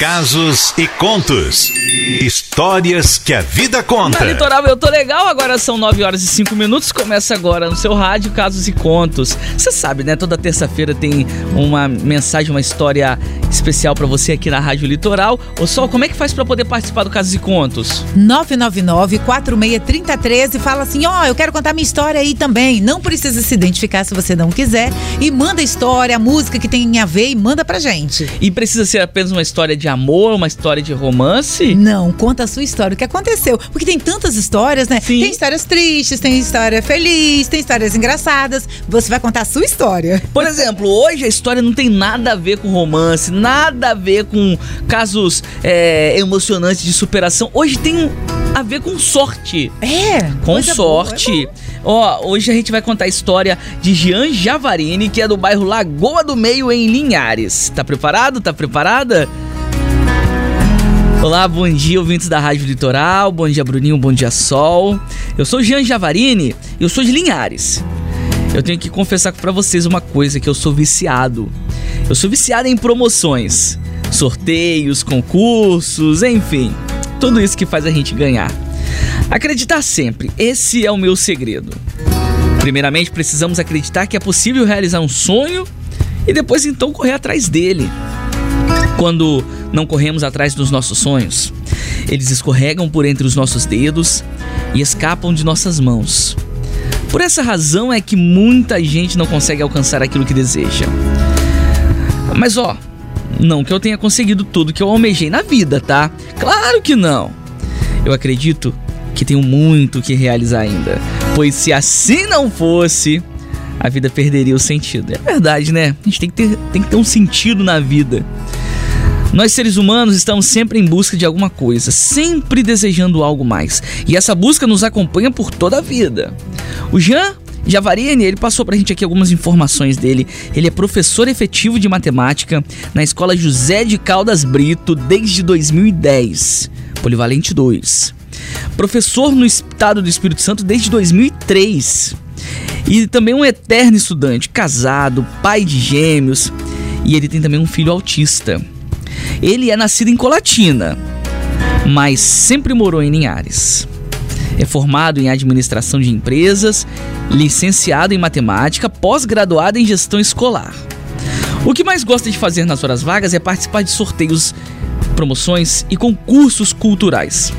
Casos e contos. Histórias que a vida conta. Na Litoral eu tô legal, agora são 9 horas e 5 minutos. Começa agora no seu rádio Casos e Contos. Você sabe, né? Toda terça-feira tem uma mensagem, uma história especial para você aqui na Rádio Litoral. Ô Sol, como é que faz para poder participar do Casos e Contos? 999-463013 fala assim: ó, oh, eu quero contar minha história aí também. Não precisa se identificar se você não quiser. E manda a história, a música que tem a ver e manda pra gente. E precisa ser apenas uma história de amor, uma história de romance? Não, conta a sua história, o que aconteceu. Porque tem tantas histórias, né? Sim. Tem histórias tristes, tem história feliz, tem histórias engraçadas. Você vai contar a sua história. Por exemplo, hoje a história não tem nada a ver com romance, nada a ver com casos é, emocionantes de superação. Hoje tem a ver com sorte. É. Com sorte. É Ó, hoje a gente vai contar a história de Jean Javarini, que é do bairro Lagoa do Meio, em Linhares. Tá preparado? Tá preparada? Olá, bom dia, ouvintes da Rádio Litoral. Bom dia, Bruninho. Bom dia, Sol. Eu sou Jean Javarini eu sou de Linhares. Eu tenho que confessar para vocês uma coisa que eu sou viciado. Eu sou viciado em promoções, sorteios, concursos, enfim, tudo isso que faz a gente ganhar. Acreditar sempre, esse é o meu segredo. Primeiramente, precisamos acreditar que é possível realizar um sonho e depois então correr atrás dele. Quando não corremos atrás dos nossos sonhos, eles escorregam por entre os nossos dedos e escapam de nossas mãos. Por essa razão é que muita gente não consegue alcançar aquilo que deseja. Mas ó, não que eu tenha conseguido tudo que eu almejei na vida, tá? Claro que não. Eu acredito que tenho muito que realizar ainda, pois se assim não fosse, a vida perderia o sentido. É verdade, né? A gente tem que ter, tem que ter um sentido na vida. Nós seres humanos estamos sempre em busca de alguma coisa, sempre desejando algo mais. E essa busca nos acompanha por toda a vida. O Jean Javarini, ele passou pra gente aqui algumas informações dele. Ele é professor efetivo de matemática na Escola José de Caldas Brito desde 2010, Polivalente 2. Professor no Estado do Espírito Santo desde 2003. E também um eterno estudante, casado, pai de gêmeos, e ele tem também um filho autista. Ele é nascido em Colatina, mas sempre morou em Linhares. É formado em administração de empresas, licenciado em matemática, pós-graduado em gestão escolar. O que mais gosta de fazer nas horas vagas é participar de sorteios, promoções e concursos culturais.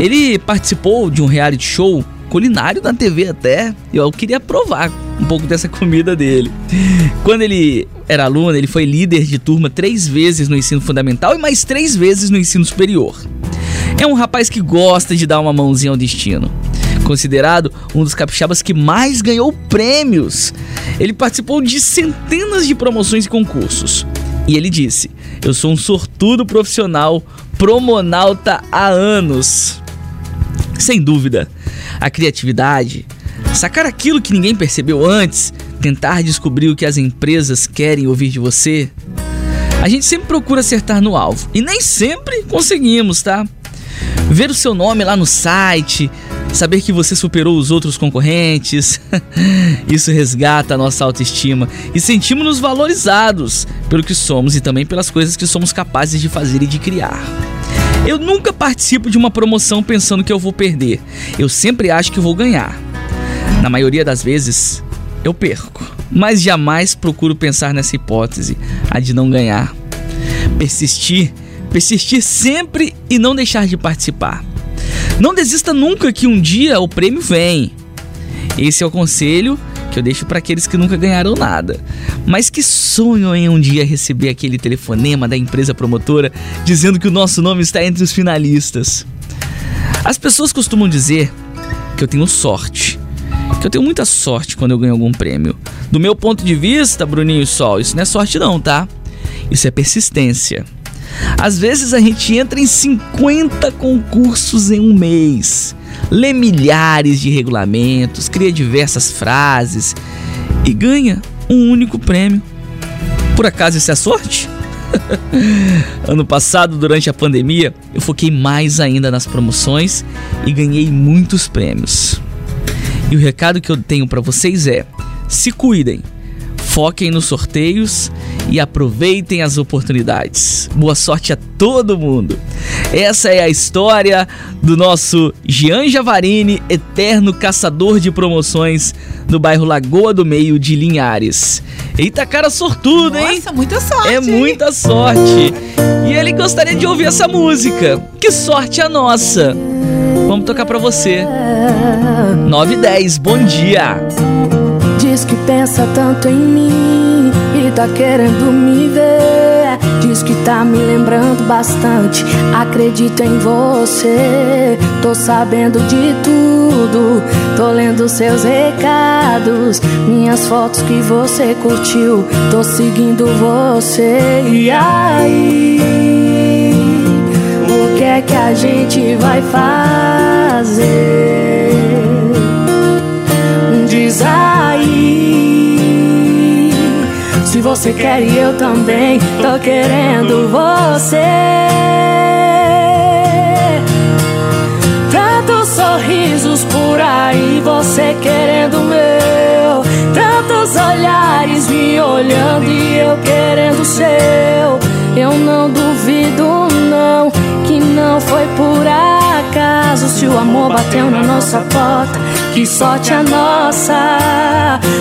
Ele participou de um reality show culinário na TV até, eu queria provar um pouco dessa comida dele. Quando ele era aluno, ele foi líder de turma três vezes no ensino fundamental e mais três vezes no ensino superior. É um rapaz que gosta de dar uma mãozinha ao destino. Considerado um dos capixabas que mais ganhou prêmios. Ele participou de centenas de promoções e concursos. E ele disse: Eu sou um sortudo profissional, promonauta há anos. Sem dúvida, a criatividade, sacar aquilo que ninguém percebeu antes, tentar descobrir o que as empresas querem ouvir de você. A gente sempre procura acertar no alvo e nem sempre conseguimos, tá? Ver o seu nome lá no site, saber que você superou os outros concorrentes, isso resgata a nossa autoestima e sentimos-nos valorizados pelo que somos e também pelas coisas que somos capazes de fazer e de criar. Eu nunca participo de uma promoção pensando que eu vou perder. Eu sempre acho que vou ganhar. Na maioria das vezes, eu perco. Mas jamais procuro pensar nessa hipótese, a de não ganhar. Persistir, persistir sempre e não deixar de participar. Não desista nunca que um dia o prêmio vem. Esse é o conselho que eu deixo para aqueles que nunca ganharam nada, mas que sonham em um dia receber aquele telefonema da empresa promotora dizendo que o nosso nome está entre os finalistas. As pessoas costumam dizer que eu tenho sorte, que eu tenho muita sorte quando eu ganho algum prêmio. Do meu ponto de vista, Bruninho e Sol, isso não é sorte não, tá? Isso é persistência. Às vezes a gente entra em 50 concursos em um mês lê milhares de regulamentos, cria diversas frases e ganha um único prêmio. Por acaso isso é sorte? ano passado, durante a pandemia, eu foquei mais ainda nas promoções e ganhei muitos prêmios. E o recado que eu tenho para vocês é: se cuidem, foquem nos sorteios e aproveitem as oportunidades. Boa sorte a todo mundo. Essa é a história do nosso Jean Javarini, eterno caçador de promoções no bairro Lagoa do Meio de Linhares. Eita cara sortudo, hein? Nossa, muita sorte. É muita sorte. E ele gostaria de ouvir essa música. Que sorte a nossa. Vamos tocar pra você. 9 e 10, bom dia. Diz que pensa tanto em mim e tá querendo me ver. Diz que tá me lembrando bastante. Acredito em você. Tô sabendo de tudo. Tô lendo seus recados. Minhas fotos que você curtiu. Tô seguindo você. E aí? A gente vai fazer? Diz aí. Se você quer e eu também Tô querendo você. Tantos sorrisos por aí Você querendo meu. Tantos olhares me olhando E eu querendo seu. Eu não duvido não foi por acaso Se o amor bateu na nossa porta Que sorte a nossa.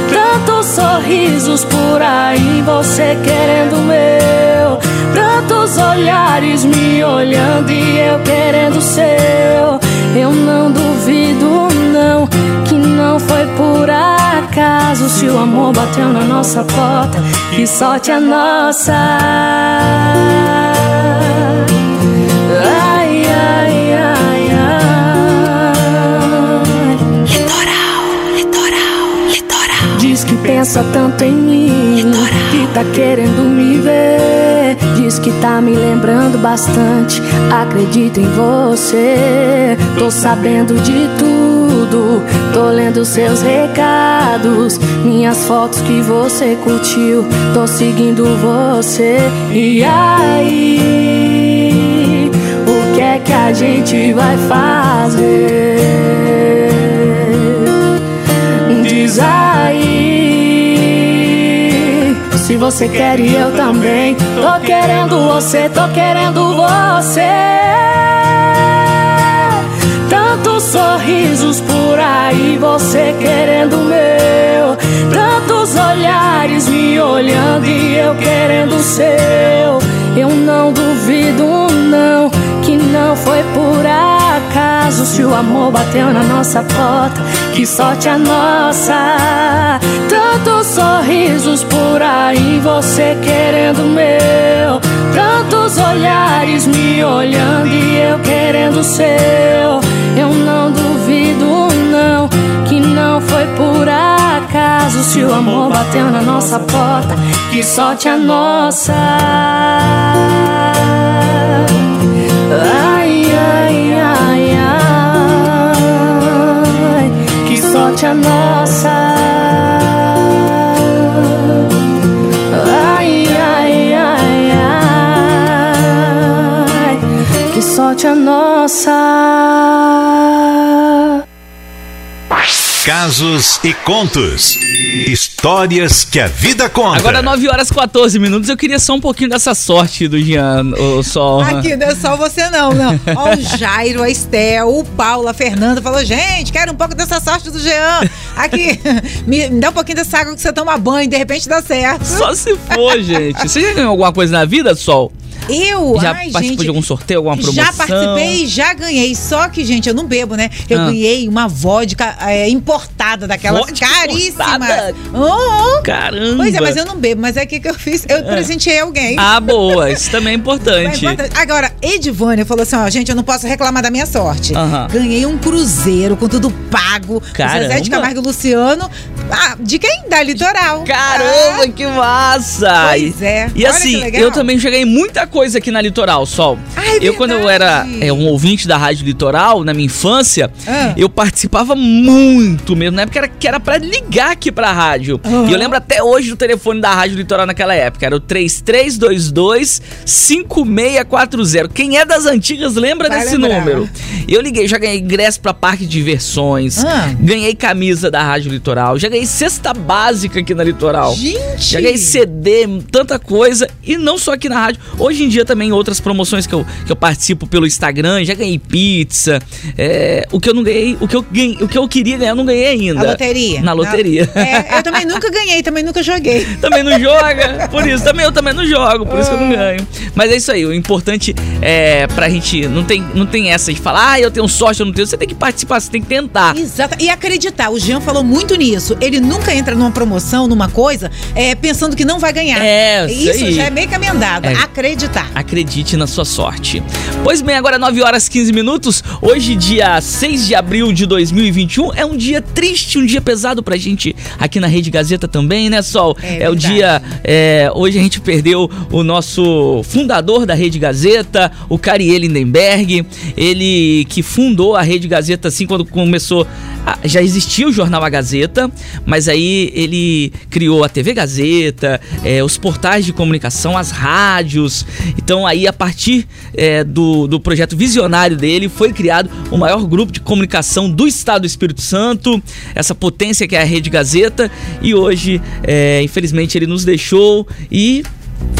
Tantos sorrisos por aí Você querendo o meu. Tantos olhares me olhando E eu querendo o seu. Eu não duvido não Que não foi por acaso Se o amor bateu na nossa porta Que sorte a nossa lembrando bastante. Acredito em você, tô sabendo de tudo. Tô lendo seus recados, minhas fotos que você curtiu. Tô seguindo você. E aí? O que é que a gente vai fazer? Diz aí Se você quer e eu também. Tô querendo você, tô querendo você. Tantos sorrisos por aí Você querendo meu. Tantos olhares me olhando E eu querendo seu. Eu não duvido não Que não foi por acaso. Se o amor bateu na nossa porta Que sorte a nossa Tantos sorrisos por aí Você querendo meu. Tantos olhares me olhando E eu querendo seu. Eu não duvido não Que não foi por acaso. Se o amor bateu na nossa porta Que sorte a nossa. Ai, ai, ai, ai, que sorte a nossa. Sorte a nossa. Casos e contos. Histórias que a vida conta. Agora 9 horas e 14 minutos, eu queria só um pouquinho dessa sorte do Jean, o Sol. Aqui não é só você não, não. Ó, o Jairo, a Estel, o Paulo, a Fernanda falou, gente, quero um pouco dessa sorte do Jean. Aqui, me, me dá um pouquinho dessa água que você toma banho, de repente dá certo. Só se for, gente. Você já ganhou alguma coisa na vida, Sol? Eu, Já ai, participou gente, de algum sorteio, alguma promoção? Já participei, já ganhei. Só que, gente, eu não bebo, né? Eu Ah. ganhei uma vodka é, importada, Vodka caríssimas. importada? Oh, oh. Caramba! Pois é, mas eu não bebo. Mas é o que que eu fiz? Eu presenteei alguém. Ah, boa. Isso também é É importante. Agora, Edivânia falou assim: ó, gente, eu não posso reclamar da minha sorte. Aham. Ganhei um cruzeiro com tudo pago. Caramba. Zezé de Camargo e Luciano. Ah, de quem? Da Litoral. Caramba, que massa! Pois é. E Olha assim, eu também joguei muita coisa aqui na Litoral, Sol. Ah, é eu, quando eu era é, um ouvinte da Rádio Litoral, na minha infância, Ah. eu participava muito mesmo. Na época era, que era pra ligar aqui pra rádio. Aham. E eu lembro até hoje do telefone da Rádio Litoral naquela época. Era o 3322-5640. Quem é das antigas lembra Vai desse lembrar. número. Eu liguei, já ganhei ingresso pra parque de diversões, Ah. ganhei camisa da Rádio Litoral, já ganhei cesta básica aqui na Litoral. Gente! Já ganhei CD, tanta coisa. E não só aqui na rádio. Hoje em dia também outras promoções que eu, que eu participo pelo Instagram. Já ganhei pizza. É, o que eu não ganhei, o que eu, ganhei, o que eu queria ganhar, eu não ganhei ainda. A loteria. Na loteria. É, eu também nunca ganhei, também nunca joguei. também não joga, por isso também eu também não jogo, por isso que eu não Ah. ganho. Mas é isso aí, o importante é pra gente não tem não tem essa de falar, ah, eu tenho sorte, eu não tenho, você tem que participar, você tem que tentar. Exato. E acreditar, o Jean falou muito nisso. Ele nunca entra numa promoção, numa coisa, é, pensando que não vai ganhar. É, isso Isso já é meio caminho andado. É. Acreditar. Acredite na sua sorte. Pois bem, agora 9 horas 15 minutos. Hoje, dia 6 de abril de 2021, é um dia triste, um dia pesado pra gente aqui na Rede Gazeta também, né, Sol? É o verdade. dia. é, hoje a gente perdeu o nosso fundador da Rede Gazeta, o Cariel Lindenberg. Ele que fundou a Rede Gazeta assim quando começou. a- Já existia o jornal A Gazeta, mas aí ele criou a TV Gazeta, é, os portais de comunicação, as rádios. Então aí a partir é, do, do projeto visionário dele foi criado o maior grupo de comunicação do Estado do Espírito Santo, essa potência que é a Rede Gazeta. E hoje, é, infelizmente, ele nos deixou e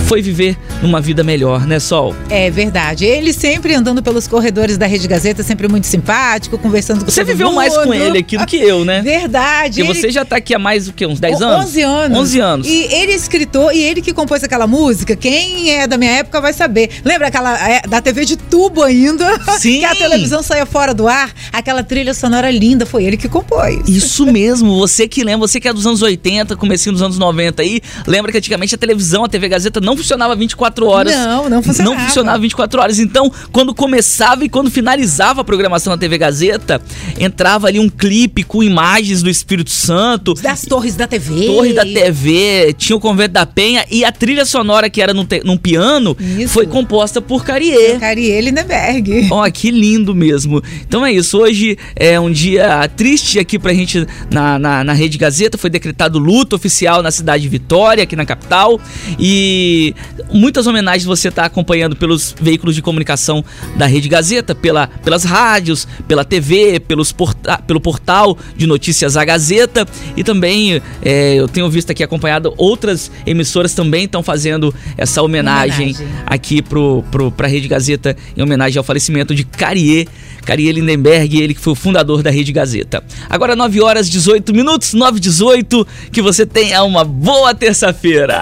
foi viver numa vida melhor, né, Sol? É verdade. Ele sempre andando pelos corredores da Rede Gazeta, sempre muito simpático, conversando com Você viveu mais com mundo. ele aqui do que eu, né? Verdade. Porque Ele- você já tá aqui há mais do que uns 10 O- anos? 11 anos. 11 anos. E ele é escritor e ele que compôs aquela música. Quem é da minha época vai saber. Lembra aquela é, da TV de tubo ainda? Sim. que a televisão saía fora do ar. Aquela trilha sonora linda foi ele que compôs. Isso mesmo, você que lembra, você que é dos anos 80, comecinho dos anos 90 aí, lembra que antigamente a televisão, a TV Gazeta não funcionava 24 horas. Não, não funcionava. Não funcionava 24 horas. Então, quando começava e quando finalizava a programação na TV Gazeta, entrava ali um clipe com imagens do Espírito Santo, Das torres da TV. Torre da TV, tinha o Convento da Penha e a trilha sonora que era num, te- num piano Isso. foi composta por Carier. Cariele Neberg. Ó, que lindo mesmo. Então é isso. Hoje é um dia triste aqui pra gente na, na, na Rede Gazeta. Foi decretado luto oficial na cidade de Vitória, aqui na capital. E muitas homenagens você tá acompanhando pelos veículos de comunicação da Rede Gazeta, pela, pelas rádios, pela TV, pelos porta pelo portal de notícias A Gazeta. E também é, eu tenho visto aqui acompanhado outras emissoras também estão fazendo essa homenagem, Homenagem. aqui pro, pro, pra Rede Gazeta em homenagem ao falecimento de Carier, Carier Lindenberg, ele que foi o fundador da Rede Gazeta. Agora 9 horas 18 minutos, 9 e 18, que você tenha uma boa terça-feira.